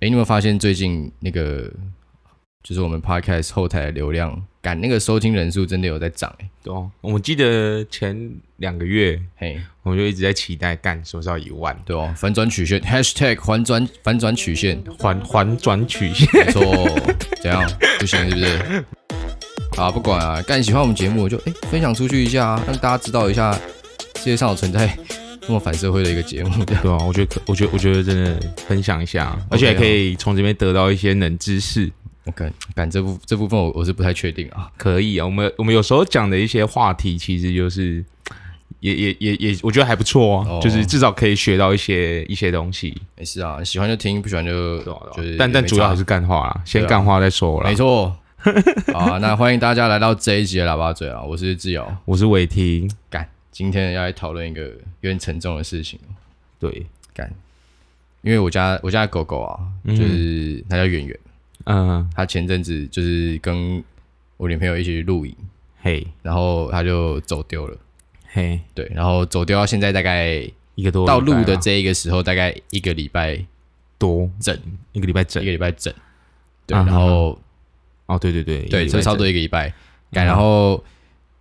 哎，你有没有发现最近那个就是我们 Podcast 后台的流量，赶那个收听人数真的有在涨哎。对哦，我记得前两个月，嘿，我们就一直在期待干什么时候一万，对哦，反转曲线 Hashtag 反转反转曲线，反反转曲线，没错，怎样不行是不是？啊，不管啊，干喜欢我们节目就哎分享出去一下啊，让大家知道一下世界上有存在。这么反社会的一个节目，对啊，我觉得可，我觉得，我觉得真的分享一下而且还可以从这边得到一些冷知识。OK，感这部这部分我我是不太确定啊。可以啊，我们我们有时候讲的一些话题，其实就是也也也也，我觉得还不错啊，哦、就是至少可以学到一些一些东西。没事啊，喜欢就听，不喜欢就就是，但但主要还是干话啦，先干话再说啦。没错。好，那欢迎大家来到这一集的喇叭嘴啊，我是志尧，我是伟霆，干。今天要来讨论一个有点沉重的事情，对，干，因为我家我家的狗狗啊，就是它叫圆圆，嗯，它前阵子就是跟我女朋友一起去露营，嘿，然后它就走丢了，嘿，对，然后走丢到现在大概一个多到录的这一个时候，大概一个礼拜多。整，一个礼拜整，一个礼拜整，对，然后哦，对对对，对，这差不多一个礼拜，干，然后。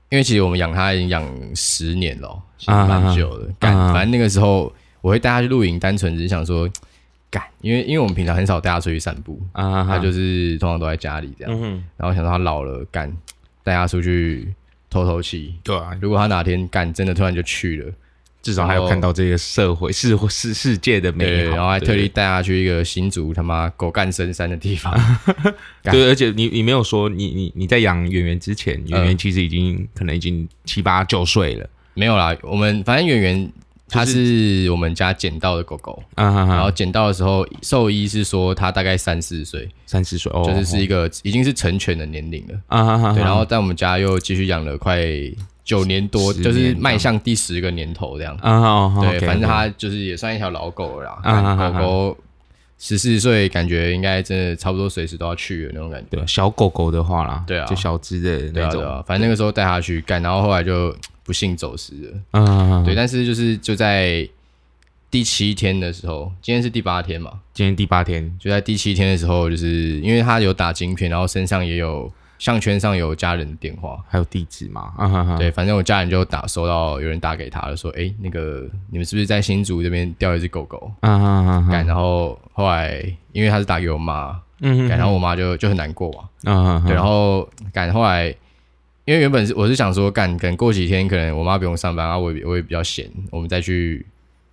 因为其实我们养它已经养十年了，其实蛮久了。干、啊，反正那个时候我会带它去露营，单纯只是想说，干，因为因为我们平常很少带它出去散步，啊，它就是通常都在家里这样。嗯、然后想到它老了，干，带它出去透透气。对啊，如果它哪天干真的突然就去了。至少还有看到这个社会世世世界的美好，然后还特地带他去一个新竹他妈狗干深山的地方。对，而且你你没有说你你你在养圆圆之前，圆圆其实已经可能已经七八九岁了。没有啦，我们反正圆圆它是我们家捡到的狗狗，然后捡到的时候兽医是说它大概三四岁，三四岁哦，就是是一个已经是成犬的年龄了。啊哈对，然后在我们家又继续养了快。九年多，就是迈向第十个年头这样。啊，对，反正它就是也算一条老狗了啦。狗狗十四岁，感觉应该真的差不多随时都要去的那种感觉。小狗狗的话啦，对啊，就小只的那种。反正那个时候带它去干，然后后来就不幸走失了。嗯，对，但是就是就在第七天的时候，今天是第八天嘛？今天第八天，就在第七天的时候，就是因为它有打晶片，然后身上也有。项圈上有家人的电话，还有地址嘛？啊、哈哈对，反正我家人就打收到有人打给他了，说：“哎、欸，那个你们是不是在新竹这边掉一只狗狗？”啊哈哈哈然后后来因为他是打给我妈，嗯然后我妈就就很难过嘛。啊哈哈对，然后赶后来，因为原本是我是想说，赶等过几天可能我妈不用上班，然后我也我也比较闲，我们再去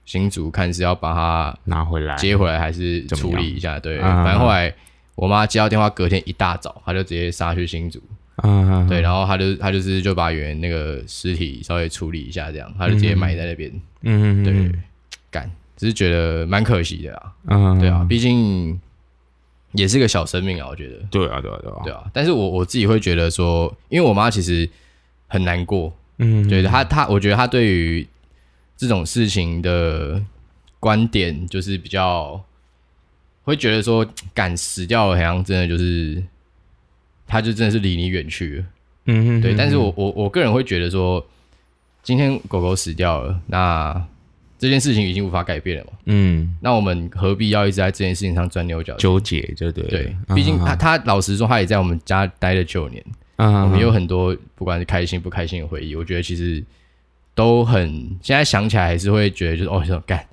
新竹看是要把它拿回来接回来还是处理一下。对，反正后来。我妈接到电话，隔天一大早，她就直接杀去新竹，嗯，对，然后她就她就是就把原那个尸体稍微处理一下，这样，她就直接埋在那边，嗯嗯，对，干，只是觉得蛮可惜的啊，嗯，对啊，毕竟也是个小生命啊，我觉得，对啊，对啊，对啊，对啊，但是我我自己会觉得说，因为我妈其实很难过，嗯，对，她她，我觉得她对于这种事情的观点就是比较。会觉得说，敢死掉了，好像真的就是，他就真的是离你远去了。嗯哼，对。但是我我我个人会觉得说，今天狗狗死掉了，那这件事情已经无法改变了嘛。嗯，那我们何必要一直在这件事情上钻牛角纠结？就对。对，毕竟他他老实说，他也在我们家待了九年。嗯，我们有很多不管是开心不开心的回忆，我觉得其实都很，现在想起来还是会觉得就是哦，这种干。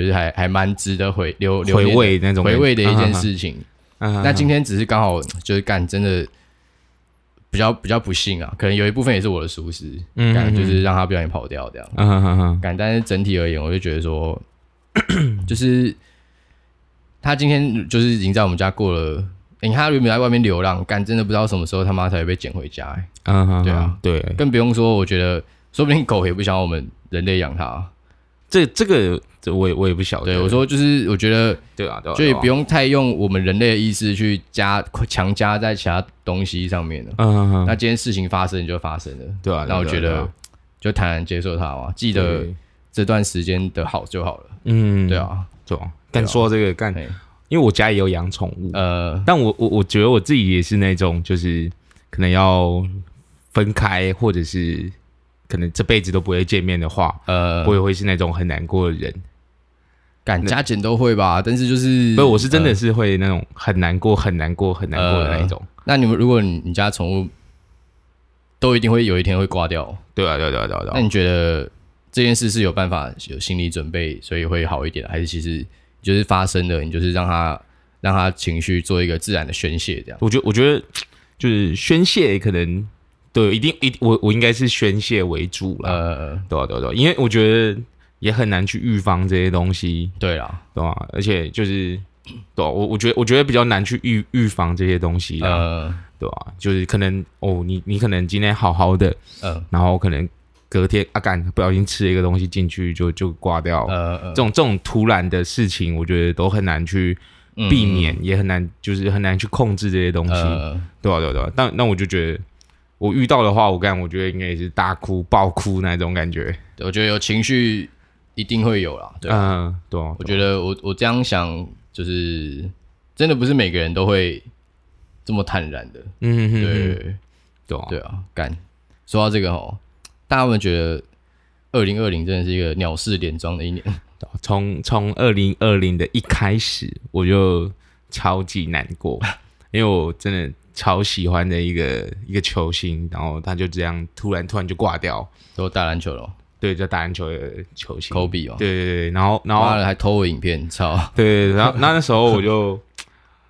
就是还还蛮值得回留留回味那种回味的一件事情。那今天只是刚好就是干，真的比较比较不幸啊，可能有一部分也是我的疏失，嗯干就是让他不小心跑掉这样。干，但是整体而言，我就觉得说，就是他今天就是已经在我们家过了。你看他原本在外面流浪，干真的不知道什么时候他妈才会被捡回家。嗯，对啊，对，更不用说，我觉得说不定狗也不想我们人类养它。这这个。这我也我也不晓得。对，我说就是，我觉得对啊，对啊，就也不用太用我们人类的意识去加强加在其他东西上面了。嗯嗯，那今天事情发生就发生了，对啊。那我觉得就坦然接受它嘛，记得这段时间的好就好了。嗯，对啊，对啊。但说到这个干，因为我家也有养宠物，呃，但我我我觉得我自己也是那种，就是可能要分开，或者是可能这辈子都不会见面的话，呃，我也会是那种很难过的人。敢加减都会吧，但是就是不是，我是真的是会那种很难过、很难过、很难过的那一种。那你们，如果你你家宠物都一定会有一天会挂掉，对啊，对啊，对啊，对啊。那你觉得这件事是有办法有心理准备，所以会好一点，还是其实就是发生了，你就是让他让他情绪做一个自然的宣泄，这样？我觉得，我觉得就是宣泄可能对，一定一我我应该是宣泄为主了，呃，对啊，对啊，对啊，因为我觉得也很难去预防这些东西，对啦，对吧？而且就是。对、啊，我我觉得我觉得比较难去预预防这些东西，呃，对吧、啊？就是可能哦，你你可能今天好好的，嗯、呃，然后可能隔天啊干不小心吃了一个东西进去就就挂掉，呃，呃这种这种突然的事情，我觉得都很难去避免，嗯、也很难就是很难去控制这些东西，呃、对吧、啊？对吧、啊？对吧、啊？但那我就觉得我遇到的话，我干我觉得应该也是大哭爆哭那种感觉，我觉得有情绪一定会有啦，对、啊，嗯，对、啊，我觉得我我这样想。就是真的不是每个人都会这么坦然的，嗯哼哼，对，对啊，对啊，干。说到这个哦，大家有没有觉得二零二零真的是一个鸟事连庄的一年？从从二零二零的一开始，我就超级难过，因为我真的超喜欢的一个一个球星，然后他就这样突然突然就挂掉，都打篮球了。对，就打篮球的球星科比哦。对对对，然后然后还偷我影片，操！对然后那那时候我就，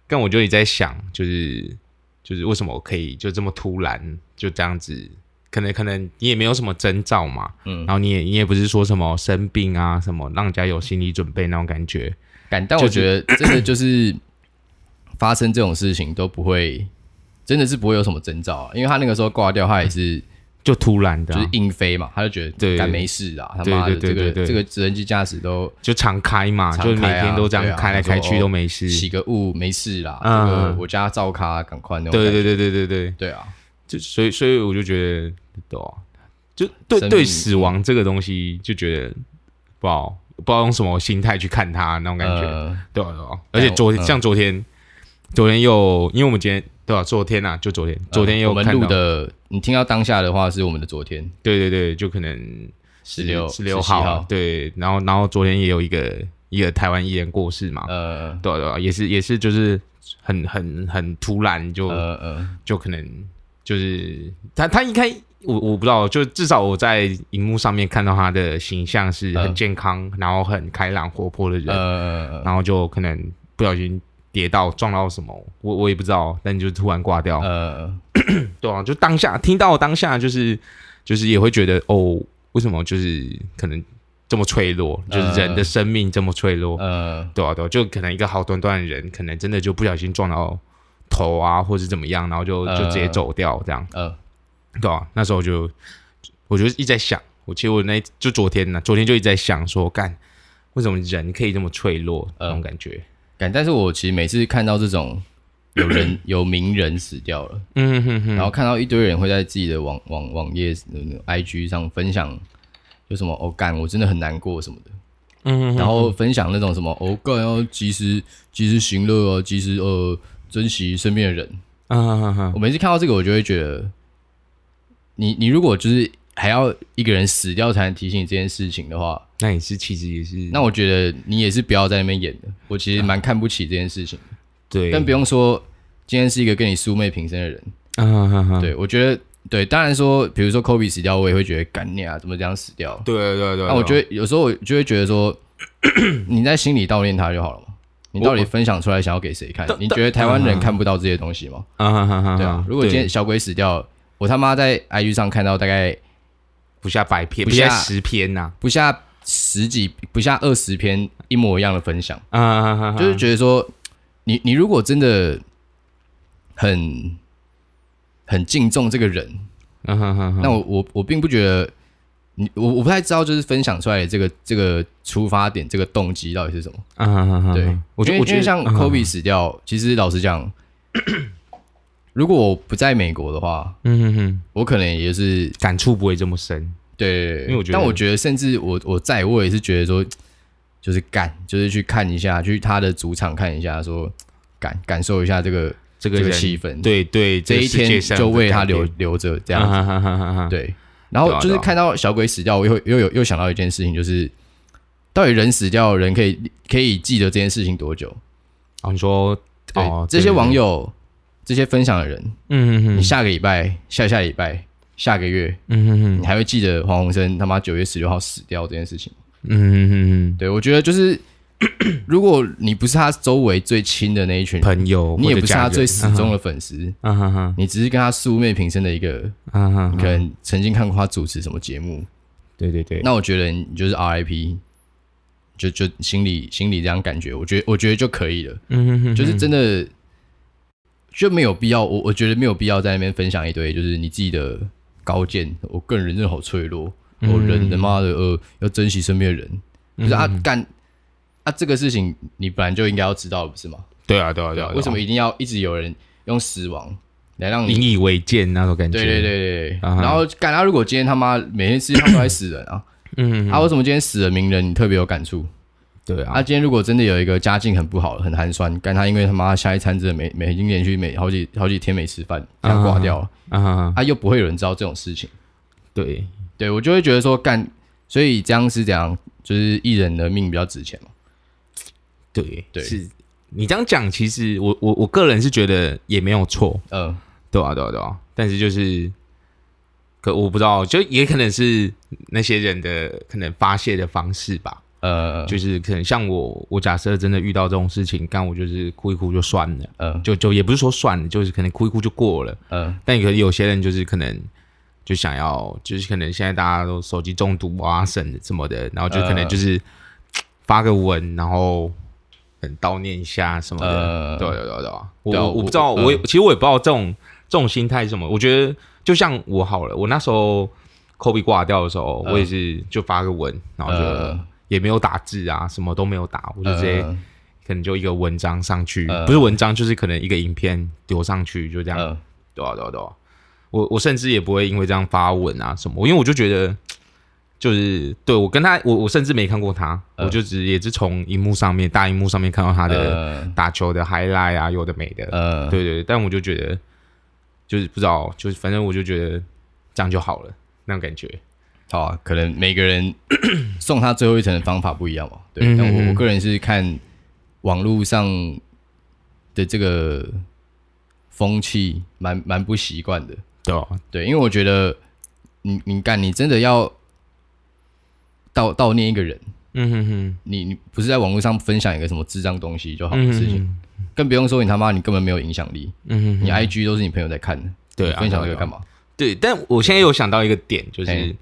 跟我就一直在想，就是就是为什么我可以就这么突然就这样子？可能可能你也没有什么征兆嘛，嗯，然后你也你也不是说什么生病啊什么，让人家有心理准备那种感觉。感，但我觉得真的就是发生这种事情都不会，真的是不会有什么征兆啊，因为他那个时候挂掉，他也是。就突然的，就是硬飞嘛，他就觉得干没事啊，他妈的这个这个直升机驾驶都就常开嘛，就每天都这样开来开去都没事，起个雾没事啦，这个我家照咖赶快那种，对对对对对对。对啊，就所以所以我就觉得，对啊，就对对死亡这个东西就觉得不好不知道用什么心态去看他那种感觉，对啊对啊，而且昨天像昨天昨天又因为我们今天。对吧？昨天呐，就昨天，昨天有我们录的。你听到当下的话，是我们的昨天。对对对，就可能十六十六号。对，然后然后昨天也有一个一个台湾艺人过世嘛。呃，对对，也是也是就是很很很突然就呃呃，就可能就是他他一开我我不知道，就至少我在荧幕上面看到他的形象是很健康，然后很开朗活泼的人。呃，然后就可能不小心。跌到撞到什么，我我也不知道，但就突然挂掉。呃，对啊，就当下听到当下就是就是也会觉得哦，为什么就是可能这么脆弱，呃、就是人的生命这么脆弱。呃，对啊，对啊，就可能一个好端端的人，可能真的就不小心撞到头啊，或者怎么样，然后就就直接走掉这样。呃，对啊，那时候就我就一直在想，我其实我那就昨天呢，昨天就一直在想说，干为什么人可以这么脆弱、呃、那种感觉。但是我其实每次看到这种有人 有名人死掉了，嗯哼哼，然后看到一堆人会在自己的网网网页、IG 上分享，有什么哦干，我真的很难过什么的，嗯哼哼，然后分享那种什么哦干要及时及时行乐啊，及时呃珍惜身边的人，嗯哼哼哼，我每次看到这个，我就会觉得，你你如果就是。还要一个人死掉才能提醒你这件事情的话，那也是其实也是。那我觉得你也是不要在那边演的。我其实蛮看不起这件事情。对，但不用说，今天是一个跟你素昧平生的人。啊对，我觉得对。当然说，比如说科比死掉，我也会觉得干你啊，怎么这样死掉？对对对。那我觉得有时候我就会觉得说，你在心里悼念他就好了嘛。你到底分享出来想要给谁看？你觉得台湾人看不到这些东西吗？啊哈哈对啊。如果今天小鬼死掉，我他妈在 IG 上看到大概。不下百篇，不下十篇呐，不下十几，不下二十篇一模一样的分享。啊，就是觉得说，你你如果真的很很敬重这个人，那我我我并不觉得你我我不太知道，就是分享出来的这个这个出发点，这个动机到底是什么？对，我觉得我觉得像 Kobe 死掉，其实老实讲，如果我不在美国的话，嗯哼哼，我可能也是感触不会这么深。对，因为我觉得，但我觉得，甚至我我在我也是觉得说，就是干，就是去看一下，去他的主场看一下，说感感受一下这个这个气氛。对对，这一天就为他留留着这样子。对，然后就是看到小鬼死掉，我又又有又想到一件事情，就是到底人死掉，人可以可以记得这件事情多久？啊，你说哦，这些网友，这些分享的人，嗯哼哼，你下个礼拜、下下礼拜、下个月，嗯哼哼，你还会记得黄鸿升他妈九月十六号死掉这件事情？嗯哼哼，对，我觉得就是，如果你不是他周围最亲的那一群朋友，你也不是他最死忠的粉丝，嗯哼。哼，你只是跟他素昧平生的一个，嗯哼，你可能曾经看过他主持什么节目，对对对，那我觉得你就是 RIP。就就心里心里这样感觉，我觉得我觉得就可以了。嗯哼哼，就是真的就没有必要，我我觉得没有必要在那边分享一堆，就是你自己的高见。我个人人真的好脆弱，我人他妈的呃要珍惜身边的人。不、是啊，干啊这个事情你本来就应该要知道，不是吗？对啊，对啊，对啊。为什么一定要一直有人用死亡来让你引以为戒那种感觉？对对对对。然后干他如果今天他妈每天世界上都在死人啊。嗯，他、啊、为什么今天死了名人，你特别有感触？对啊，他、啊、今天如果真的有一个家境很不好、很寒酸，干他因为他妈下一餐真的没没已经连续没好几好几天没吃饭，这样挂掉了，啊，他，啊，啊又不会有人知道这种事情。对，对我就会觉得说干，所以这样是这样，就是艺人的命比较值钱嘛。对对，对是你这样讲，其实我我我个人是觉得也没有错，嗯，对啊对啊对啊，但是就是。可我不知道，就也可能是那些人的可能发泄的方式吧。呃，就是可能像我，我假设真的遇到这种事情，干我就是哭一哭就算了。嗯、呃，就就也不是说算了，就是可能哭一哭就过了。嗯、呃，但可能有些人就是可能就想要，就是可能现在大家都手机中毒啊、什什么的，然后就可能就是 发个文，然后很悼念一下什么的。呃、对对对对，我我，我不知道，我，我其实我也不知道这种这种心态是什么。我觉得。就像我好了，我那时候 Kobe 挂掉的时候，呃、我也是就发个文，然后就也没有打字啊，什么都没有打，我就直接可能就一个文章上去，呃、不是文章，就是可能一个影片丢上去，就这样，呃、对啊对啊对啊，我我甚至也不会因为这样发文啊什么，因为我就觉得就是对我跟他，我我甚至没看过他，呃、我就只也是从荧幕上面大荧幕上面看到他的打球的 highlight 啊，有的没的，呃、对，对对，但我就觉得。就是不知道，就是反正我就觉得这样就好了，那种感觉。好啊，可能每个人 送他最后一程的方法不一样嘛。对，但我我个人是看网络上的这个风气，蛮蛮不习惯的。对、啊、对，因为我觉得你你干，你真的要悼悼念一个人，嗯哼哼，你你不是在网络上分享一个什么智障东西就好的事情。嗯哼哼更不用说你他妈，你根本没有影响力。嗯哼，哼，你 IG 都是你朋友在看的，对，分享这个干嘛？对，但我现在有想到一个点，就是嘿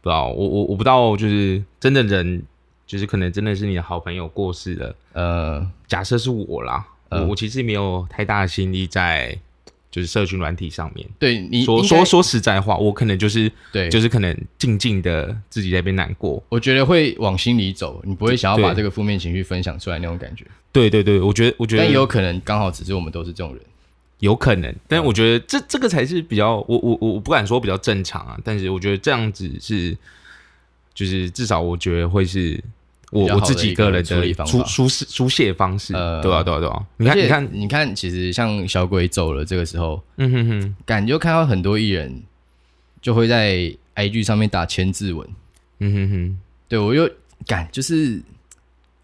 不知道我我我不知道，就是真的人，就是可能真的是你的好朋友过世了。呃，假设是我啦，呃、我其实没有太大的心力在。就是社群软体上面，对你说说说实在话，我可能就是对，就是可能静静的自己在那边难过。我觉得会往心里走，你不会想要把这个负面情绪分享出来那种感觉。对对对，我觉得我觉得，但有可能刚好只是我们都是这种人，有可能。但我觉得这这个才是比较，我我我我不敢说比较正常啊，但是我觉得这样子是，就是至少我觉得会是。我我自己个人的处理方法，书书书写方式，呃，对啊，对啊，对啊。你看，你看，你看，其实像小鬼走了，这个时候，嗯哼哼，感觉看到很多艺人就会在 IG 上面打千字文，嗯哼哼，对我又感就是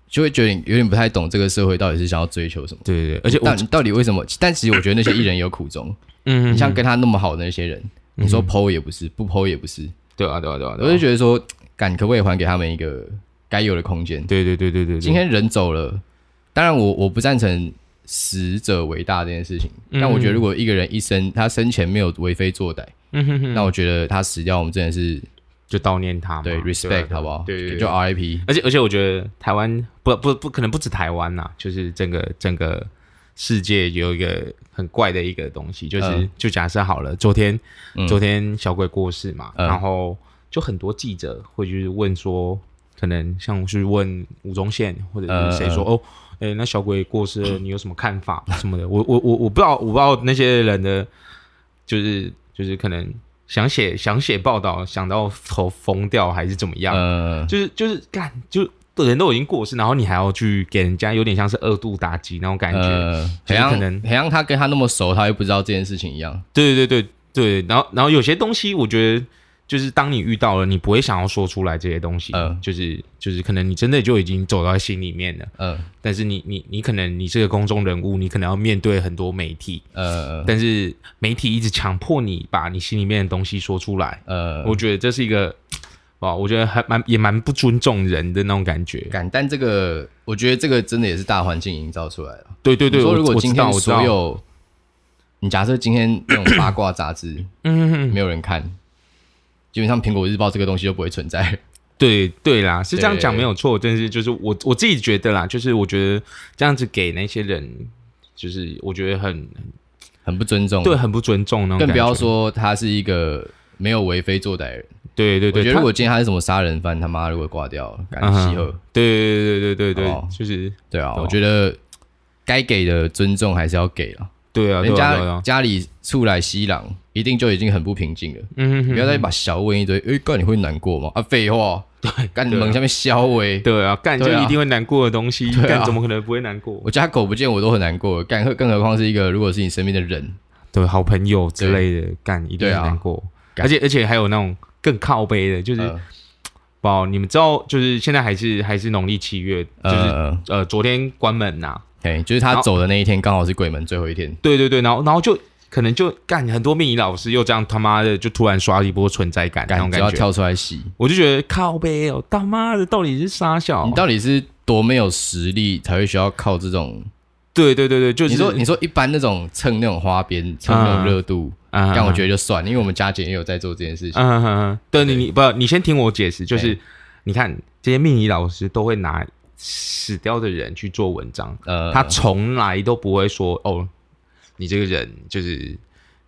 就会觉得有点不太懂这个社会到底是想要追求什么，对对对，而且到到底为什么？但其实我觉得那些艺人有苦衷，嗯哼，你像跟他那么好的那些人，你说 PO 也不是，不 PO 也不是，对啊，对啊，对啊，我就觉得说，敢可不可以还给他们一个？该有的空间，对对对对对。今天人走了，当然我我不赞成死者为大这件事情，嗯、但我觉得如果一个人一生他生前没有为非作歹，嗯、哼哼那我觉得他死掉，我们真的是就悼念他嘛，对，respect 好不好？对，对，对，就 RIP。而且而且我觉得台湾不不不可能不止台湾呐，就是整个整个世界有一个很怪的一个东西，就是、嗯、就假设好了，昨天、嗯、昨天小鬼过世嘛，嗯、然后就很多记者会就是问说。可能像去问吴宗宪或者是谁说、呃、哦，哎、欸，那小鬼过世了，你有什么看法什么的？我我我我不知道，我不知道那些人的，就是就是可能想写想写报道，想到头疯掉还是怎么样？呃、就是就是干，就人都已经过世，然后你还要去给人家有点像是二度打击那种感觉，呃、很像可能很像他跟他那么熟，他又不知道这件事情一样。对对对对对，然后然后有些东西我觉得。就是当你遇到了，你不会想要说出来这些东西，嗯，就是就是可能你真的就已经走到心里面了，嗯，但是你你你可能你是个公众人物，你可能要面对很多媒体，呃，但是媒体一直强迫你把你心里面的东西说出来，呃，我觉得这是一个，哇，我觉得还蛮也蛮不尊重人的那种感觉，感，但这个我觉得这个真的也是大环境营造出来的，对对对，说如果今天所有，你假设今天那种八卦杂志，嗯，没有人看。基本上，苹果日报这个东西就不会存在。对对啦，是这样讲没有错。但是就是我我自己觉得啦，就是我觉得这样子给那些人，就是我觉得很很不尊重，对，很不尊重那种。更不要说他是一个没有为非作歹人。对对对，我觉得如果今天他是什么杀人犯，他妈如果挂掉了，赶紧集合。对对对对对对，就是对啊。我觉得该给的尊重还是要给了。对啊，人家家里出来西郎，一定就已经很不平静了。嗯哼，哼，不要再把小问一堆。哎，干你会难过吗？啊，废话。对，干你门下面消喂。对啊，干就一定会难过的东西。干怎么可能不会难过？我家狗不见我都很难过。干何更何况是一个如果是你身边的人，对，好朋友之类的，干一定很难过。而且而且还有那种更靠背的，就是，不，你们知道，就是现在还是还是农历七月，就是呃，昨天关门呐。对，就是他走的那一天，刚好是鬼门最后一天。对对对，然后然后就可能就干很多命理老师又这样他妈的就突然刷一波存在感，那种感觉要跳出来洗，我就觉得靠呗哦，他妈的到底是傻小？你到底是多没有实力才会需要靠这种？对对对对，就是你说你说一般那种蹭那种花边蹭那种热度，但我觉得就算，因为我们家姐也有在做这件事情。嗯嗯嗯，对你你不，你先听我解释，就是你看这些命理老师都会拿。死掉的人去做文章，呃，他从来都不会说哦，你这个人就是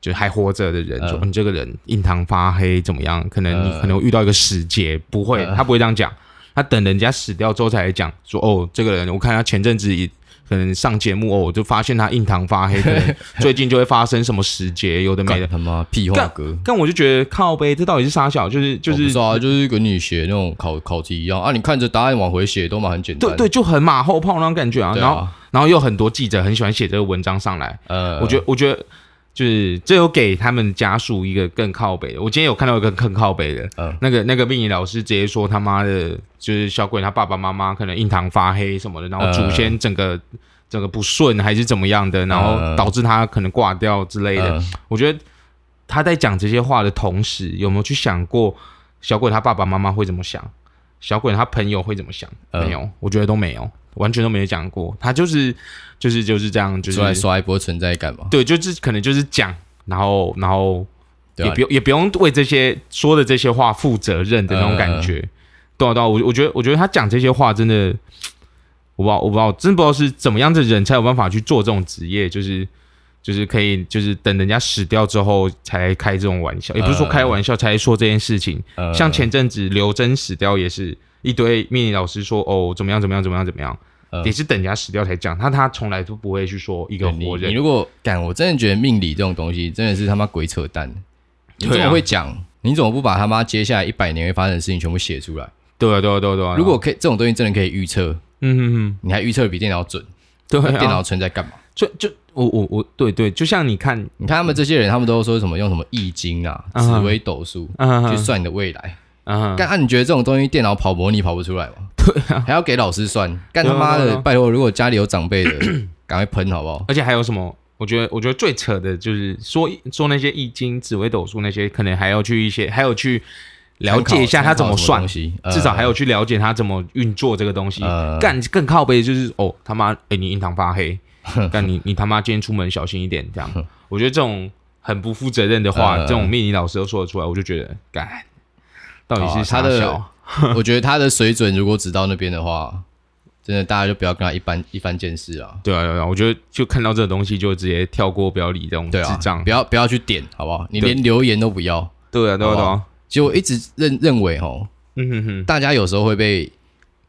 就还活着的人，呃、说你这个人印堂发黑怎么样？可能你可能会遇到一个死劫，不会，呃、他不会这样讲，他等人家死掉之后才来讲，说哦，这个人我看他前阵子一。可能上节目哦，我就发现他印堂发黑，可能 最近就会发生什么时节，有的没的。他妈屁话哥！但我就觉得靠背，这到底是啥小？就是就是啊，就是跟你写那种考考题一样啊，你看着答案往回写都蛮很简单。对对，就很马后炮那种感觉啊。然后然后又很多记者很喜欢写这个文章上来。呃，我觉得我觉得。就是这有给他们家属一个更靠北的。我今天有看到一个更靠北的，嗯，那个那个命理老师直接说他妈的，就是小鬼他爸爸妈妈可能印堂发黑什么的，然后祖先整个、嗯、整个不顺还是怎么样的，然后导致他可能挂掉之类的。嗯、我觉得他在讲这些话的同时，有没有去想过小鬼他爸爸妈妈会怎么想？小鬼他朋友会怎么想？嗯、没有，我觉得都没有。完全都没有讲过，他就是就是就是这样，就是来刷一波存在感嘛。对，就是可能就是讲，然后然后也不用、啊、也不用为这些说的这些话负责任的那种感觉。呃、对啊对啊，我我觉得我觉得他讲这些话真的，我不知道我不知道，真不知道是怎么样的人才有办法去做这种职业，就是就是可以就是等人家死掉之后才开这种玩笑，也不是说开玩笑才说这件事情。呃、像前阵子刘真死掉也是。一堆命理老师说哦，怎么样怎么样怎么样怎么样，呃、也是等人家死掉才讲。他他从来都不会去说一个活人。你，你如果敢，我真的觉得命理这种东西真的是他妈鬼扯淡。你怎么会讲？啊、你怎么不把他妈接下来一百年会发生的事情全部写出来？对啊对啊对啊对啊！如果可以，这种东西真的可以预测，嗯哼哼，你还预测比电脑准？对啊，电脑存在干嘛？就就我我我，对对，就像你看，你看他们这些人，他们都说什么用什么易经啊、紫微斗数去算你的未来。啊！干啊！你觉得这种东西电脑跑模拟跑不出来吗？对啊，还要给老师算，干他妈的！拜托，如果家里有长辈的，赶快喷好不好？而且还有什么？我觉得，我觉得最扯的就是说说那些易经、紫微斗数那些，可能还要去一些，还有去了解一下他怎么算，至少还有去了解他怎么运作这个东西。干更靠背就是哦，他妈！哎，你印堂发黑，干你你他妈今天出门小心一点，这样。我觉得这种很不负责任的话，这种命理老师都说得出来，我就觉得干。到底是他的？我觉得他的水准如果只到那边的话，真的大家就不要跟他一般一番见识啊。对啊，对啊，我觉得就看到这个东西就直接跳过，不要理这种智障，不要不要去点，好不好？你连留言都不要。对啊，对啊，对啊。其实我一直认认为哦，嗯哼哼，大家有时候会被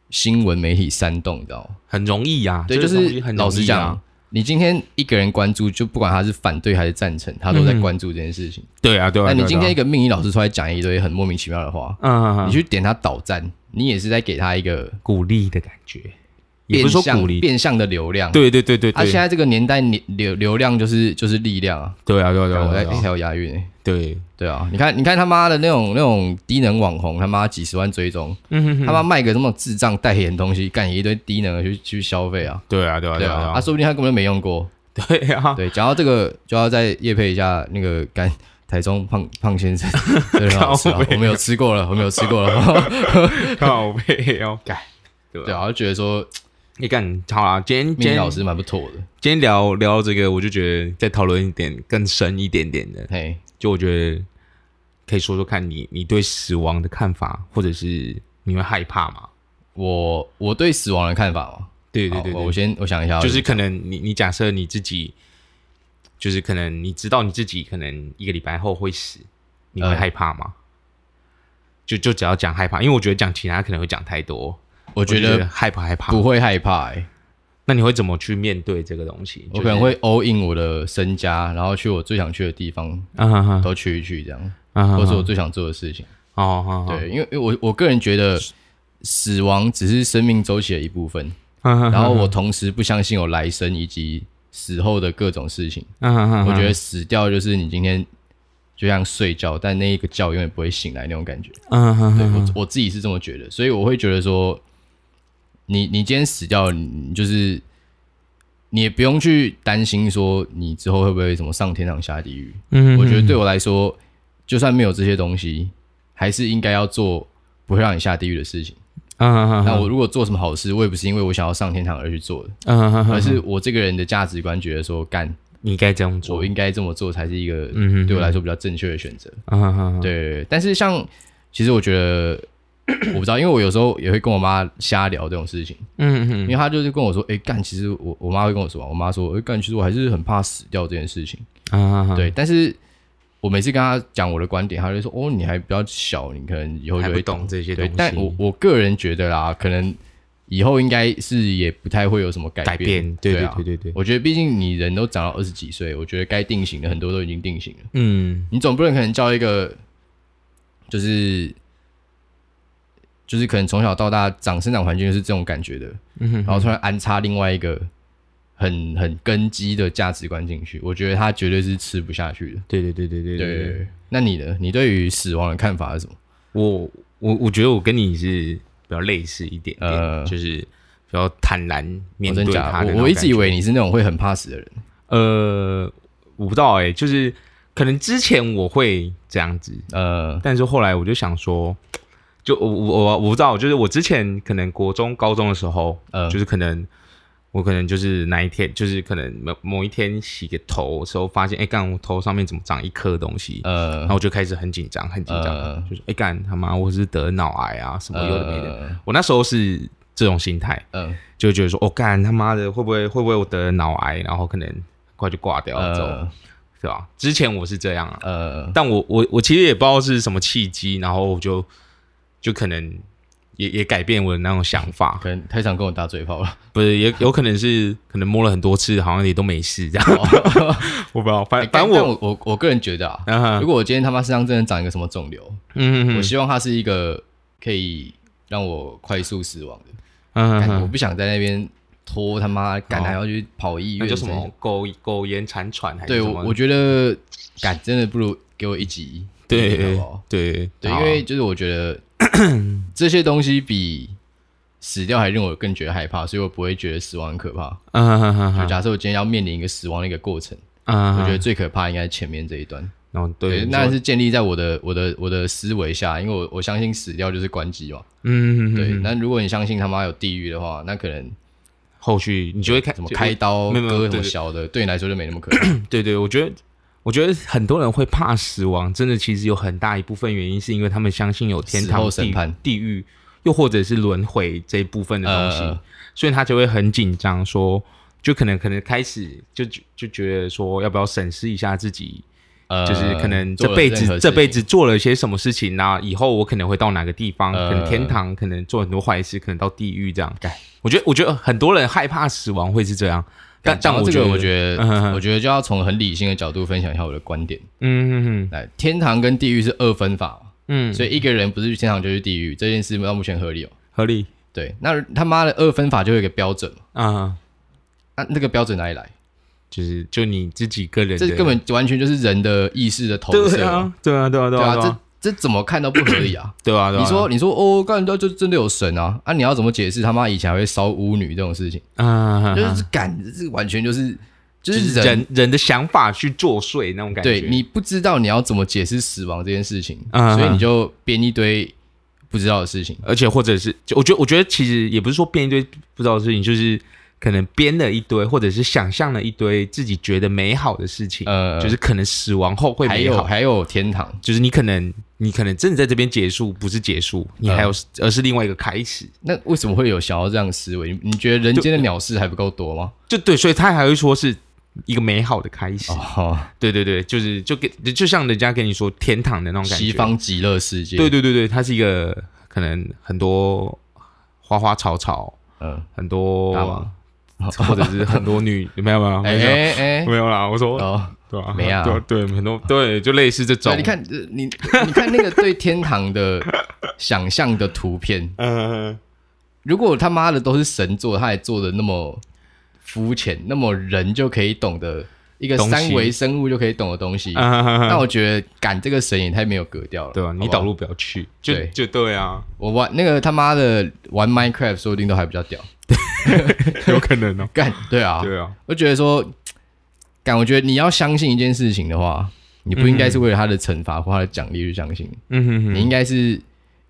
新闻媒体煽动，你知道吗？很容易呀。对，就是老实讲。你今天一个人关注，就不管他是反对还是赞成，他都在关注这件事情。对啊，对啊。那你今天一个命理老师出来讲一堆很莫名其妙的话，嗯，你去点他倒赞，你也是在给他一个鼓励的感觉。也不是说鼓励变相的流量。对对对对，他现在这个年代流流量就是就是力量啊。对啊对啊对啊，哎还有押韵哎。对对啊，你看你看他妈的那种那种低能网红，他妈几十万追踪，他妈卖个什么智障代言东西，干一堆低能的去去消费啊。对啊对啊对啊，他说不定他根本就没用过。对啊，对，讲到这个就要再业配一下那个干。台中胖胖先生，对啊，我们有吃过了，我们有吃过了，靠背要改，对啊，我就觉得说，你干好啊，今天今天老师蛮不错的，今天聊聊这个，我就觉得再讨论一点更深一点点的，嘿，就我觉得可以说说看你你对死亡的看法，或者是你会害怕吗？我我对死亡的看法哦？对对对，我先我想一下，就是可能你你假设你自己。就是可能你知道你自己可能一个礼拜后会死，你会害怕吗？嗯、就就只要讲害怕，因为我觉得讲其他可能会讲太多。我觉得害怕害怕。不会害怕、欸，那你会怎么去面对这个东西？我可能会 all in 我的身家，然后去我最想去的地方，嗯、都去一去这样，嗯、或是我最想做的事情。哦、嗯，对，因为因为我我个人觉得死亡只是生命周期的一部分，嗯、然后我同时不相信有来生以及。死后的各种事情，我觉得死掉就是你今天就像睡觉，但那一个觉永远不会醒来那种感觉。对，我我自己是这么觉得，所以我会觉得说，你你今天死掉，你就是你也不用去担心说你之后会不会什么上天堂下地狱。嗯我觉得对我来说，就算没有这些东西，还是应该要做不会让你下地狱的事情。嗯，那我如果做什么好事，我也不是因为我想要上天堂而去做的，嗯，而是我这个人的价值观觉得说，干，你该这样做，我应该这么做才是一个，嗯，对我来说比较正确的选择。嗯，对。但是像，其实我觉得，我不知道，因为我有时候也会跟我妈瞎聊这种事情。嗯嗯，因为她就是跟我说，哎，干，其实我我妈会跟我说，我妈说，哎，干，其实我还是很怕死掉这件事情。啊，对。但是。我每次跟她讲我的观点，她就说：“哦，你还比较小，你可能以后就会懂，懂这些东西。”但我我个人觉得啦，可能以后应该是也不太会有什么改变。改变，对对对对对。我觉得毕竟你人都长到二十几岁，我觉得该定型的很多都已经定型了。嗯，你总不能可能叫一个，就是就是可能从小到大长生长环境就是这种感觉的，嗯哼哼，然后突然安插另外一个。很很根基的价值观进去，我觉得他绝对是吃不下去的。对对对对对对，对。那你呢？你对于死亡的看法是什么？我我我觉得我跟你是比较类似一点点，呃，就是比较坦然面对他的。我我一直以为你是那种会很怕死的人。呃，我不知道哎、欸，就是可能之前我会这样子，呃，但是后来我就想说，就我我我不知道，就是我之前可能国中高中的时候，呃，就是可能。我可能就是哪一天，就是可能某某一天洗个头的时候，发现哎，干、欸、我头上面怎么长一颗东西？呃，然后我就开始很紧张，很紧张，呃、就是哎干、欸、他妈，我是得脑癌啊，什么有的没的。呃、我那时候是这种心态，嗯、呃，就觉得说，哦干他妈的，会不会会不会我得脑癌，然后可能很快就挂掉了，呃，是吧？之前我是这样啊，呃，但我我我其实也不知道是什么契机，然后我就就可能。也也改变我的那种想法，可能太常跟我打嘴炮了，不是，也有可能是 可能摸了很多次，好像也都没事这样。我不知道，反正反正我我我个人觉得啊，如果我今天他妈身上真的长一个什么肿瘤，嗯，我希望它是一个可以让我快速死亡的，嗯，我不想在那边拖他妈赶还要去跑医院，那叫什么苟苟延残喘还是什么？对，我觉得赶真的不如给我一集，对对对，因为就是我觉得。这些东西比死掉还令我更觉得害怕，所以我不会觉得死亡很可怕。嗯，就假设我今天要面临一个死亡的一个过程，嗯，我觉得最可怕应该是前面这一段。哦，对，那是建立在我的我的我的思维下，因为我我相信死掉就是关机嘛。嗯，对。那如果你相信他妈有地狱的话，那可能后续你就会开什么开刀割什么小的，对你来说就没那么可怕。对对，我觉得。我觉得很多人会怕死亡，真的其实有很大一部分原因是因为他们相信有天堂、审判、地狱，又或者是轮回这一部分的东西，呃、所以他就会很紧张，说就可能可能开始就就觉得说要不要审视一下自己，呃、就是可能这辈子这辈子做了些什么事情，那以后我可能会到哪个地方？呃、可能天堂，可能做很多坏事，可能到地狱这样。对，我觉得我觉得很多人害怕死亡会是这样。但但我觉得，我觉得，我觉得就要从很理性的角度分享一下我的观点。嗯嗯嗯，来，天堂跟地狱是二分法。嗯，所以一个人不是去天堂就是地狱，这件事到目前合理哦。合理。对，那他妈的二分法就有一个标准啊，那那个标准哪里来？就是就你自己个人，这根本完全就是人的意识的投射。对啊，对啊，对啊，对啊，这这怎么看都不合理啊！对啊，你说你说哦，干到就真的有神啊？啊，你要怎么解释他妈以前还会烧巫女这种事情？啊，就是感，这完全就是就是人人的想法去作祟那种感觉。对，你不知道你要怎么解释死亡这件事情，所以你就编一堆不知道的事情，而且或者是，我觉得我觉得其实也不是说编一堆不知道的事情，就是。可能编了一堆，或者是想象了一堆自己觉得美好的事情，呃，就是可能死亡后会美好，还有天堂，就是你可能你可能真的在这边结束，不是结束，你还有，呃、而是另外一个开始。那为什么会有想要这样的思维？你觉得人间的鸟事还不够多吗？就，就对，所以他还会说是一个美好的开始。哦，对对对，就是就给就像人家跟你说天堂的那种感觉，西方极乐世界。对对对对，它是一个可能很多花花草草，嗯，呃，很多。或者是很多女 没有没有没有没有啦，我说哦，对吧？没啊，对对，很多对，就类似这种。你看，你你看那个对天堂的想象的图片，嗯，如果他妈的都是神做，他还做的那么肤浅，那么人就可以懂的一个三维生物就可以懂的东西，那我觉得赶这个神也太没有格调了，对吧？你导入不要去，就就对啊，我玩那个他妈的玩 Minecraft 说不定都还比较屌。有可能哦，干对啊，对啊，我觉得说干，我觉得你要相信一件事情的话，你不应该是为了他的惩罚或他的奖励去相信，嗯哼哼，你应该是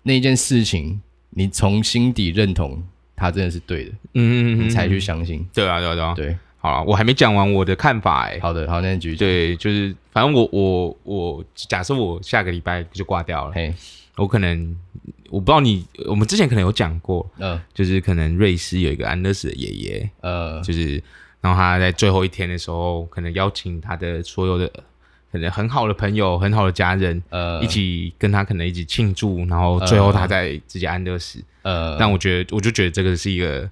那件事情，你从心底认同他真的是对的，嗯嗯嗯，你才去相信，对啊对啊对啊，对，好了，我还没讲完我的看法哎，好的，好，那继续，对，就是反正我我我假设我下个礼拜就挂掉了，嘿，我可能。我不知道你，我们之前可能有讲过，嗯、呃，就是可能瑞士有一个安乐死的爷爷，呃，就是然后他在最后一天的时候，可能邀请他的所有的可能很好的朋友、很好的家人，呃，一起跟他可能一起庆祝，然后最后他在自己安乐死，呃，但我觉得我就觉得这个是一个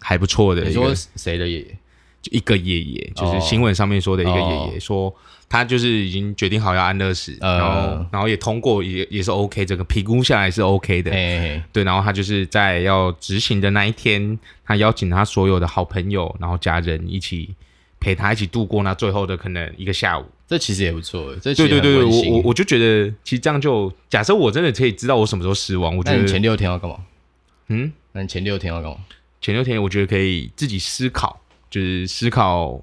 还不错的一个，你说谁的爷爷？就一个爷爷，就是新闻上面说的一个爷爷，哦、说他就是已经决定好要安乐死，呃、然后然后也通过，也也是 OK，这个评估下来是 OK 的，嘿嘿对，然后他就是在要执行的那一天，他邀请他所有的好朋友，然后家人一起陪他一起度过那最后的可能一个下午，这其实也不错，这对对对，我我我就觉得其实这样就假设我真的可以知道我什么时候死亡，我觉得你前六天要干嘛？嗯，那你前六天要干嘛？前六天我觉得可以自己思考。就是思考，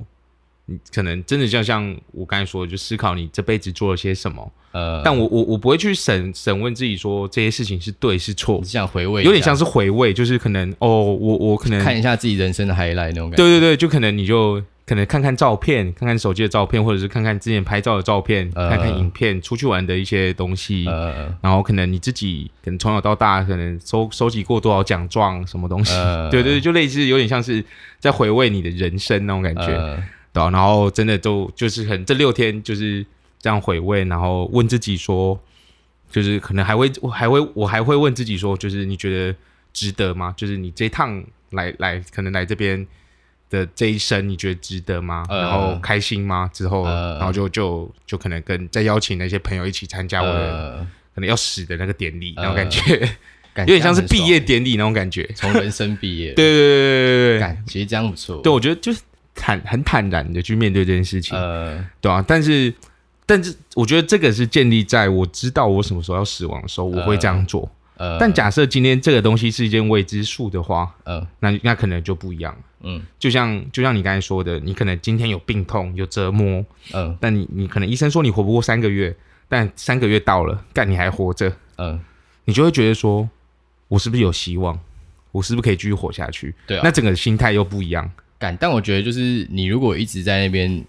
你可能真的就像我刚才说的，就思考你这辈子做了些什么。呃，但我我我不会去审审问自己说这些事情是对是错。你想回味，有点像是回味，就是可能哦，我我可能看一下自己人生的 highlight 那种感觉。对对对，就可能你就。可能看看照片，看看手机的照片，或者是看看之前拍照的照片，呃、看看影片，出去玩的一些东西。呃、然后可能你自己可能从小到大可能收收集过多少奖状，什么东西？呃、对对对，就类似有点像是在回味你的人生那种感觉，呃、对、啊、然后真的都就是很这六天就是这样回味，然后问自己说，就是可能还会我还会我还会问自己说，就是你觉得值得吗？就是你这一趟来来可能来这边。的这一生你觉得值得吗？呃、然后开心吗？之后，呃、然后就就就可能跟再邀请那些朋友一起参加我的、呃、可能要死的那个典礼，那种感觉，呃、有点像是毕业典礼那种感觉，从人生毕业。对对对对对对，其实这样不错。对，我觉得就是坦很坦然的去面对这件事情，呃，对啊。但是，但是我觉得这个是建立在我知道我什么时候要死亡的时候，我会这样做。呃，但假设今天这个东西是一件未知数的话，呃，那那可能就不一样。嗯，就像就像你刚才说的，你可能今天有病痛有折磨，嗯，但你你可能医生说你活不过三个月，但三个月到了，干你还活着，嗯，你就会觉得说，我是不是有希望？我是不是可以继续活下去？对啊，那整个心态又不一样。干，但我觉得就是你如果一直在那边，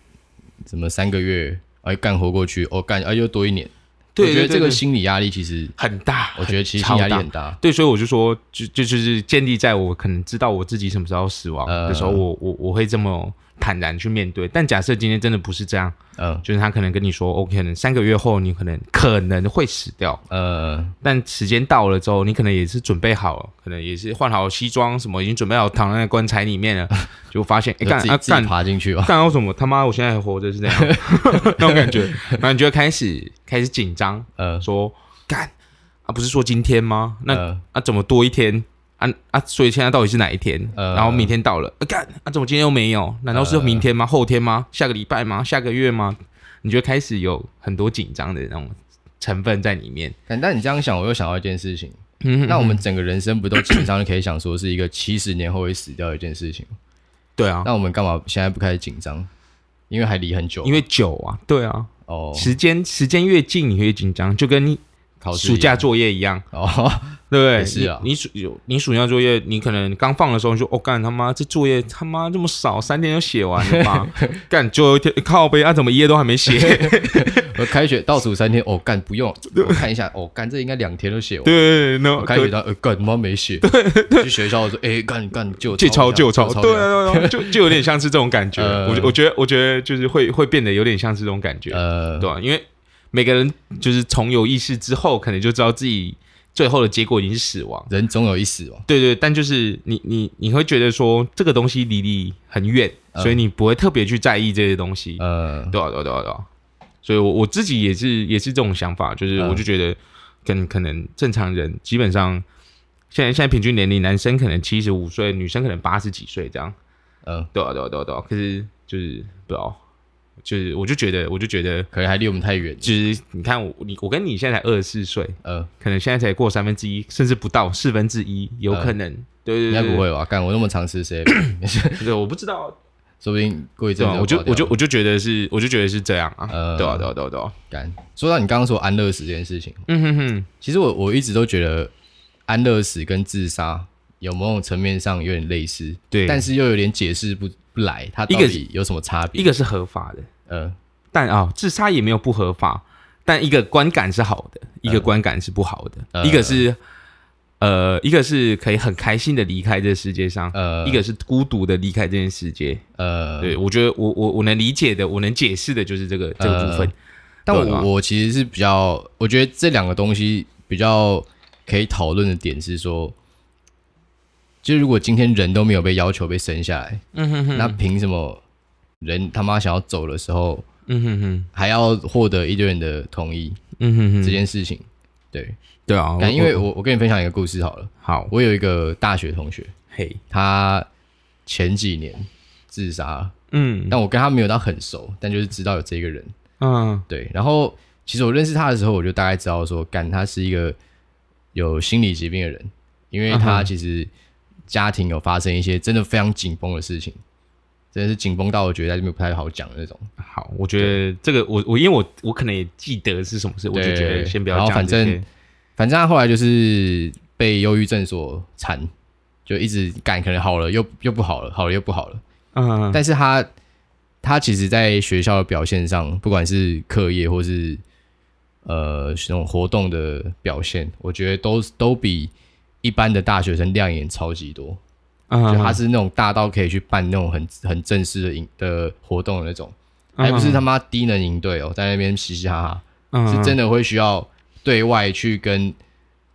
什么三个月哎干活过去，哦干哎又多一年。对，我觉得这个心理压力其实很大。我觉得其实心理压力很大。对，所以我就说，就就就是建立在我可能知道我自己什么时候死亡的时候，我我我会这么。坦然去面对，但假设今天真的不是这样，嗯，就是他可能跟你说，OK，可能三个月后你可能可能会死掉，呃，但时间到了之后，你可能也是准备好了，可能也是换好西装什么，已经准备好躺在棺材里面了，就发现，哎，干啊干爬进去吧，干到什么？他妈，我现在还活着是这样，那种感觉，然后你就会开始开始紧张，呃，说干啊，不是说今天吗？那啊怎么多一天？啊啊！所以现在到底是哪一天？呃、然后明天到了，干啊，啊！怎么今天又没有？难道是明天吗？呃、后天吗？下个礼拜吗？下个月吗？你就开始有很多紧张的那种成分在里面。但你这样想，我又想到一件事情。那我们整个人生不都基本上就可以想说是一个七十年后会死掉的一件事情？对啊。那我们干嘛现在不开始紧张？因为还离很久。因为久啊。对啊。哦。时间时间越近，你会紧张，就跟你。暑假作业一样哦，对不对？是啊，你暑有你暑假作业，你可能刚放的时候你说，哦干他妈这作业他妈这么少，三天就写完了吗？干就有一天靠背啊，怎么一页都还没写？我开学倒数三天，哦干不用，我看一下，哦干这应该两天都写完。对，那开学到呃干他妈没写，去学校说，哎干干就借抄就抄，对啊，就就有点像是这种感觉。我我觉得我觉得就是会会变得有点像是这种感觉，呃，对吧？因为。每个人就是从有意识之后，可能就知道自己最后的结果已经是死亡。人总有一死亡。对对，但就是你你你会觉得说这个东西离你很远，呃、所以你不会特别去在意这些东西。呃，对啊对啊对啊对啊。所以我我自己也是也是这种想法，就是我就觉得跟可能正常人基本上现在现在平均年龄，男生可能七十五岁，女生可能八十几岁这样。嗯、呃，对啊对啊对啊对啊。可是就是不知道。就是，我就觉得，我就觉得，可能还离我们太远。就是你看我，你我跟你现在才二十四岁，呃，可能现在才过三分之一，甚至不到四分之一，有可能。对对对，应该不会吧？干我那么长吃谁？对，我不知道，说不定过一阵子。我就我就我就觉得是，我就觉得是这样啊。呃，对啊对啊对啊对啊。干，说到你刚刚说安乐死这件事情，嗯哼哼，其实我我一直都觉得安乐死跟自杀有某种层面上有点类似，对，但是又有点解释不。不来，他到底有什么差别？一个是合法的，呃，但啊、哦，自杀也没有不合法，但一个观感是好的，一个观感是不好的，呃、一个是呃，一个是可以很开心的离开这世界上，呃，一个是孤独的离开这件世界，呃，对，我觉得我我我能理解的，我能解释的就是这个这个部分，呃、但我我其实是比较，我觉得这两个东西比较可以讨论的点是说。就如果今天人都没有被要求被生下来，嗯哼哼，那凭什么人他妈想要走的时候，嗯哼哼，还要获得一堆人的同意，嗯哼哼，这件事情，对。对啊，因为我我。跟你分享一个故事好了，好，我有一个大学同学，嘿，他前几年自杀，嗯，但我跟他没有到很熟，但就是知道有这个人，嗯，对，然后其实我认识他的时候，我就大概知道说，干他是一个有心理疾病的人，因为他其实。家庭有发生一些真的非常紧绷的事情，真的是紧绷到我觉得在这边不太好讲的那种。好，我觉得这个我我因为我我可能也记得是什么事，我就觉得先不要讲。然后反正反正他后来就是被忧郁症所缠，就一直干，可能好了又又不好了，好了又不好了。嗯，但是他他其实在学校的表现上，不管是课业或是呃那种活动的表现，我觉得都都比。一般的大学生亮眼超级多，就他是那种大到可以去办那种很很正式的营的活动的那种，还不是他妈低能营队哦，在那边嘻嘻哈哈，是真的会需要对外去跟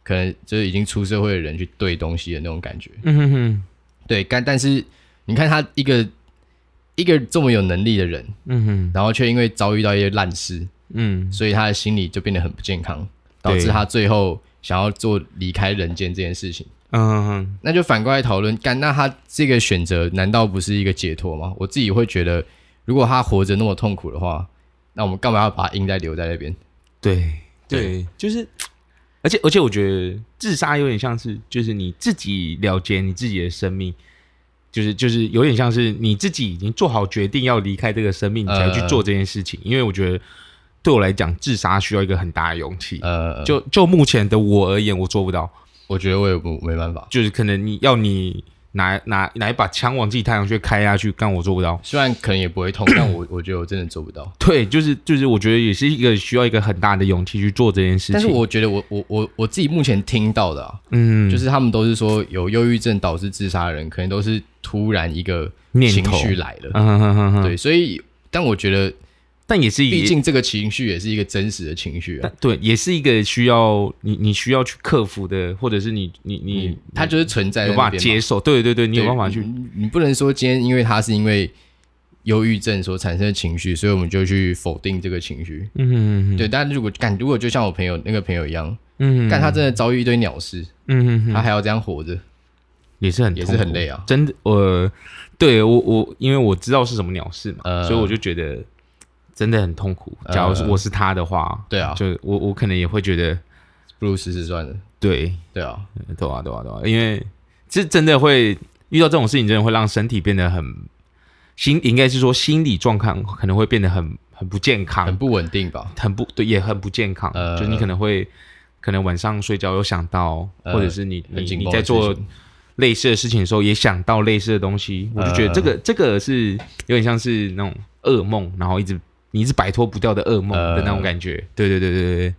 可能就是已经出社会的人去对东西的那种感觉。嗯哼哼，对，但但是你看他一个一个这么有能力的人，嗯哼，然后却因为遭遇到一些烂事，嗯，所以他的心理就变得很不健康，导致他最后。想要做离开人间这件事情，嗯哼哼，那就反过来讨论，干那他这个选择难道不是一个解脱吗？我自己会觉得，如果他活着那么痛苦的话，那我们干嘛要把他硬在留在那边？对对，就是，而且而且我觉得自杀有点像是，就是你自己了结你自己的生命，就是就是有点像是你自己已经做好决定要离开这个生命，你才去做这件事情，呃、因为我觉得。对我来讲，自杀需要一个很大的勇气。呃，就就目前的我而言，我做不到。我觉得我也不没办法，就是可能你要你拿拿拿一把枪往自己太阳穴开下去，但我做不到。虽然可能也不会痛，但我我觉得我真的做不到。对，就是就是，我觉得也是一个需要一个很大的勇气去做这件事情。但是我觉得我我我我自己目前听到的，啊，嗯，就是他们都是说有忧郁症导致自杀的人，可能都是突然一个情绪来了。嗯哼哼哼。对，所以但我觉得。但也是，毕竟这个情绪也是一个真实的情绪啊。对，也是一个需要你你需要去克服的，或者是你你你，它就是存在，有办法接受。对对对，你有办法去。你不能说今天因为他是因为忧郁症所产生的情绪，所以我们就去否定这个情绪。嗯嗯嗯。对，但如果感，如果就像我朋友那个朋友一样，嗯，但他真的遭遇一堆鸟事，嗯嗯，他还要这样活着，也是很也是很累啊。真的，呃对我我因为我知道是什么鸟事嘛，呃、所以我就觉得真的很痛苦。假如是我是他的话，呃、对啊，就我我可能也会觉得不如试试算了。对对啊，对啊，对啊，对啊，因为这真的会遇到这种事情，真的会让身体变得很心，应该是说心理状况可能会变得很。很不健康，很不稳定吧？很不对，也很不健康。呃，就你可能会，可能晚上睡觉有想到，呃、或者是你你你在做类似的事情的时候，也想到类似的东西。呃、我就觉得这个这个是有点像是那种噩梦，然后一直你一直摆脱不掉的噩梦的那种感觉。呃、对对对对对，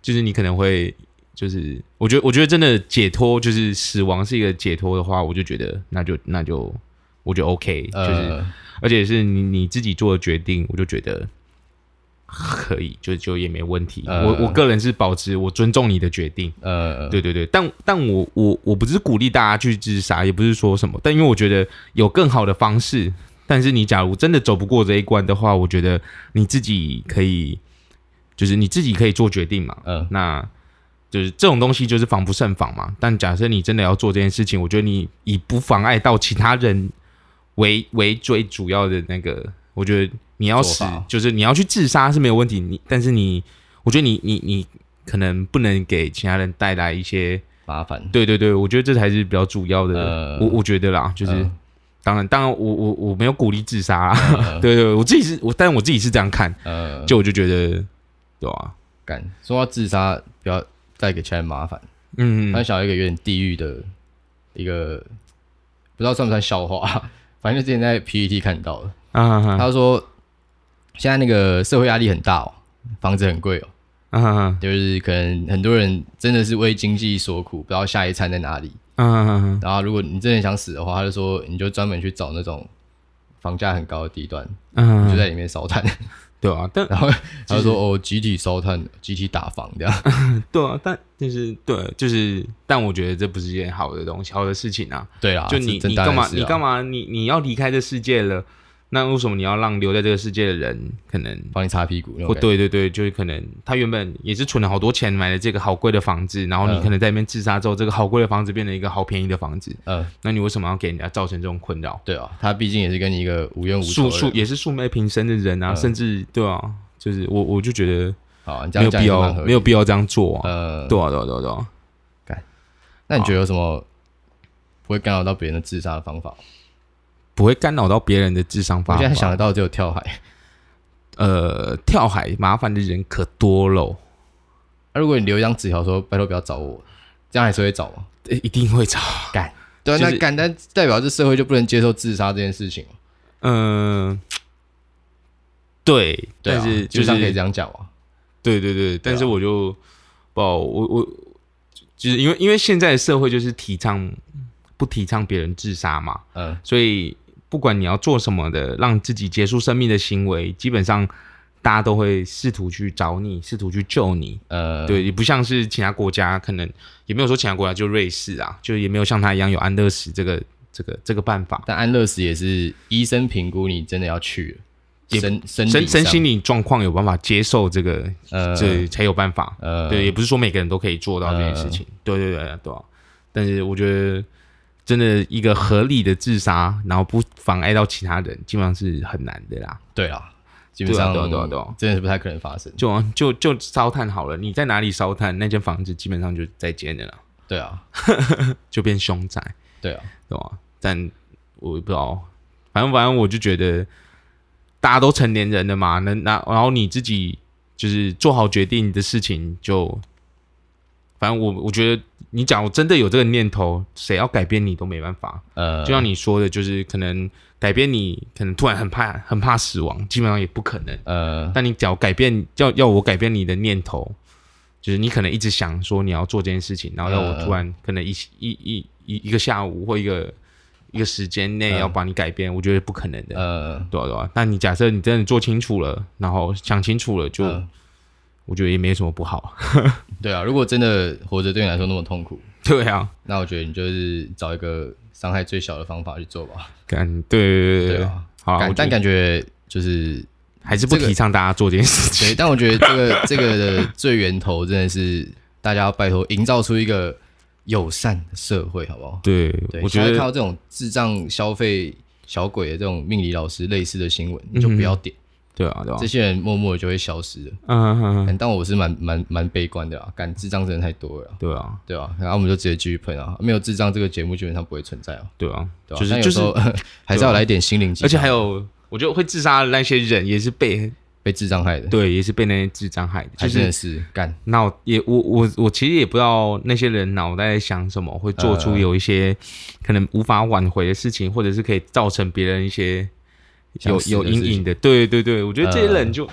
就是你可能会，就是我觉得我觉得真的解脱，就是死亡是一个解脱的话，我就觉得那就那就我觉得 OK，就是、呃、而且是你你自己做的决定，我就觉得。可以，就就也没问题。呃、我我个人是保持我尊重你的决定。呃，对对对，但但我我我不是鼓励大家去自杀，也不是说什么。但因为我觉得有更好的方式。但是你假如真的走不过这一关的话，我觉得你自己可以，就是你自己可以做决定嘛。嗯、呃，那就是这种东西就是防不胜防嘛。但假设你真的要做这件事情，我觉得你以不妨碍到其他人为为最主要的那个，我觉得。你要死，就是你要去自杀是没有问题。你但是你，我觉得你你你可能不能给其他人带来一些麻烦。对对对，我觉得这才是比较主要的。呃、我我觉得啦，就是、呃、当然当然我，我我我没有鼓励自杀。呃、对，对对，我自己是我，但是我自己是这样看。呃，就我就觉得，对啊，干说要自杀，不要带给其他人麻烦。嗯，他想要一个有点地狱的一个，不知道算不算笑话，反正就之前在 PPT 看到了。啊，哈哈他说。现在那个社会压力很大哦，房子很贵哦，嗯哼哼，就是可能很多人真的是为经济所苦，不知道下一餐在哪里。嗯然后如果你真的想死的话，他就说你就专门去找那种房价很高的地段，嗯，就在里面烧炭，对啊，但 然后他就说哦，集体烧炭，集体打房这样，对啊，但就是对，就是，但我觉得这不是一件好的东西，好的事情啊。对啊，就你你干嘛你干嘛你你要离开这世界了？那为什么你要让留在这个世界的人可能帮你擦屁股？或对对对，就是可能他原本也是存了好多钱买了这个好贵的房子，然后你可能在那边自杀之后，这个好贵的房子变成一个好便宜的房子。呃，那你为什么要给人家造成这种困扰？对啊，他毕竟也是跟你一个无冤无仇，也是素昧平生的人啊，甚至对啊，就是我我就觉得啊，没有必要没有必要这样做啊。呃，对啊对啊对啊对那你觉得有什么不会干扰到别人的自杀的方法？不会干扰到别人的智商发。我现在想得到只有跳海，呃，跳海麻烦的人可多喽。那、啊、如果你留一张纸条说“拜托不要找我”，这样还是会找吗？一定会找。干，对啊，就是、那干，但代表这社会就不能接受自杀这件事情。嗯、呃，对，但是、啊、就是可以这样讲啊。对对对，但是我就不，我我就是因为因为现在的社会就是提倡不提倡别人自杀嘛，嗯，所以。不管你要做什么的，让自己结束生命的行为，基本上大家都会试图去找你，试图去救你。呃，对，也不像是其他国家，可能也没有说其他国家就瑞士啊，就也没有像他一样有安乐死这个这个这个办法。但安乐死也是医生评估你真的要去了，身身身身心理状况有办法接受这个，呃，这才有办法。呃，对，也不是说每个人都可以做到这件事情。呃、对对对对，对，但是我觉得。真的一个合理的自杀，然后不妨碍到其他人，基本上是很难的啦。对啊，基本上对对对，真的是不太可能发生。就就就烧炭好了，你在哪里烧炭，那间房子基本上就在建的了。对啊，就变凶宅。对啊，对吧？但我也不知道，反正反正我就觉得，大家都成年人了嘛，那那然后你自己就是做好决定的事情就。反正我我觉得，你讲我真的有这个念头，谁要改变你都没办法。呃，就像你说的，就是可能改变你，可能突然很怕很怕死亡，基本上也不可能。呃，但你只要改变，要要我改变你的念头，就是你可能一直想说你要做这件事情，然后要我突然可能一一一一一个下午或一个一个时间内要把你改变，呃、我觉得不可能的。呃，对啊对啊。但你假设你真的做清楚了，然后想清楚了，就。呃我觉得也没什么不好，对啊。如果真的活着对你来说那么痛苦，对啊，那我觉得你就是找一个伤害最小的方法去做吧。感对对对对啊，好，但感觉就是还是不提倡大家做这件事情。对，但我觉得这个这个的最源头真的是大家要拜托营造出一个友善的社会，好不好？对，对我觉得看到这种智障消费小鬼的这种命理老师类似的新闻，你就不要点。嗯对啊，对啊，这些人默默的就会消失了。嗯嗯嗯，嗯。但我是蛮蛮蛮悲观的啊，干智障真的太多了。对啊，对啊，然后我们就直接继续喷啊，没有智障这个节目基本上不会存在啊。对啊，对啊，就是就是 还是要来一点心灵鸡汤。而且还有，我觉得会自杀的那些人也是被被智障害的。对，也是被那些智障害的。就是真的是干脑也我我我其实也不知道那些人脑袋在想什么，会做出有一些可能无法挽回的事情，或者是可以造成别人一些。有有阴影的，对对对，我觉得这些人就、呃、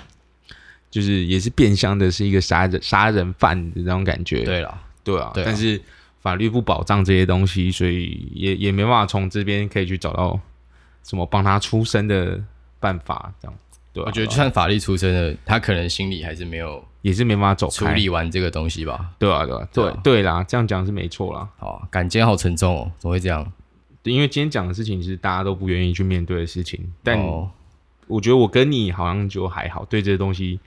就是也是变相的是一个杀人杀人犯的那种感觉。对了，对啊，但是法律不保障这些东西，所以也也没办法从这边可以去找到什么帮他出生的办法。这样，对、啊，我觉得就算法律出生的，他可能心里还是没有，也是没办法走处理完这个东西吧。对啊，对啊，对对啦，这样讲是没错啦。好，感觉好沉重哦，怎么会这样？因为今天讲的事情是大家都不愿意去面对的事情，但我觉得我跟你好像就还好，对这些东西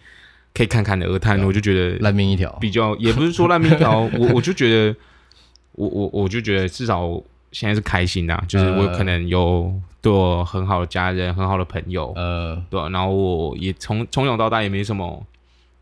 可以侃侃而谈，我就觉得烂命一条，比较也不是说烂命一条，我我就觉得，我我我就觉得至少现在是开心的，就是我可能有对我很好的家人、很好的朋友，呃，对，然后我也从从小到大也没什么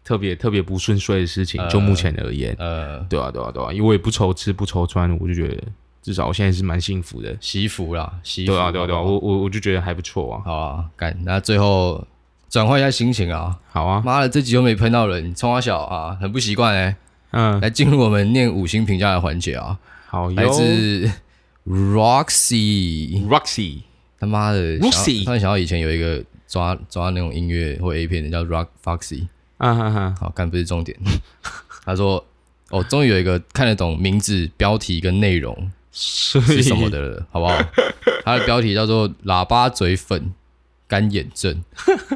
特别特别不顺遂的事情，就目前而言，呃，对啊，对啊，对啊，因为我也不愁吃不愁穿，我就觉得。至少我现在是蛮幸福的，惜福啦，惜福。对啊，对啊，对啊，我我我就觉得还不错啊。好啊，干，那最后转换一下心情啊。好啊，妈的，这集又没喷到人，冲花小啊，很不习惯哎。嗯，来进入我们念五星评价的环节啊。好，来自 Roxy，Roxy，他妈的，Roxy，突然想到以前有一个抓抓那种音乐或 A 片的叫 Rock Foxy。嗯哼哼，好，干不是重点。他说，哦，终于有一个看得懂名字、标题跟内容。是什么的了，好不好？它的标题叫做“喇叭嘴粉干眼症”，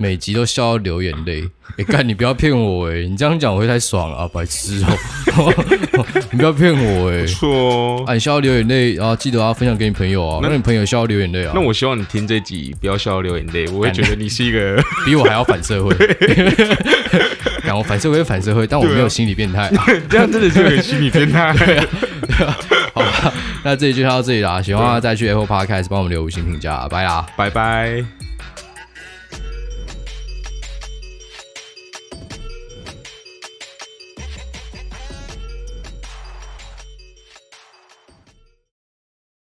每集都笑到流眼泪。哎、欸，干你不要骗我哎、欸！你这样讲我会太爽了啊，白痴哦、喔！你不要骗我哎、欸！错哦，啊，你笑到流眼泪，然后记得要分享给你朋友啊，让你朋友笑到流眼泪啊。那我希望你听这集不要笑到流眼泪，我会觉得你是一个 比我还要反社会。干我反社会反社会，但我没有心理变态、啊，这样真的是有心理变态。对啊，对啊。好吧，那这里就到这里啦。喜欢的话再去 Apple Podcast 帮我们留五星评价，拜啦，拜拜。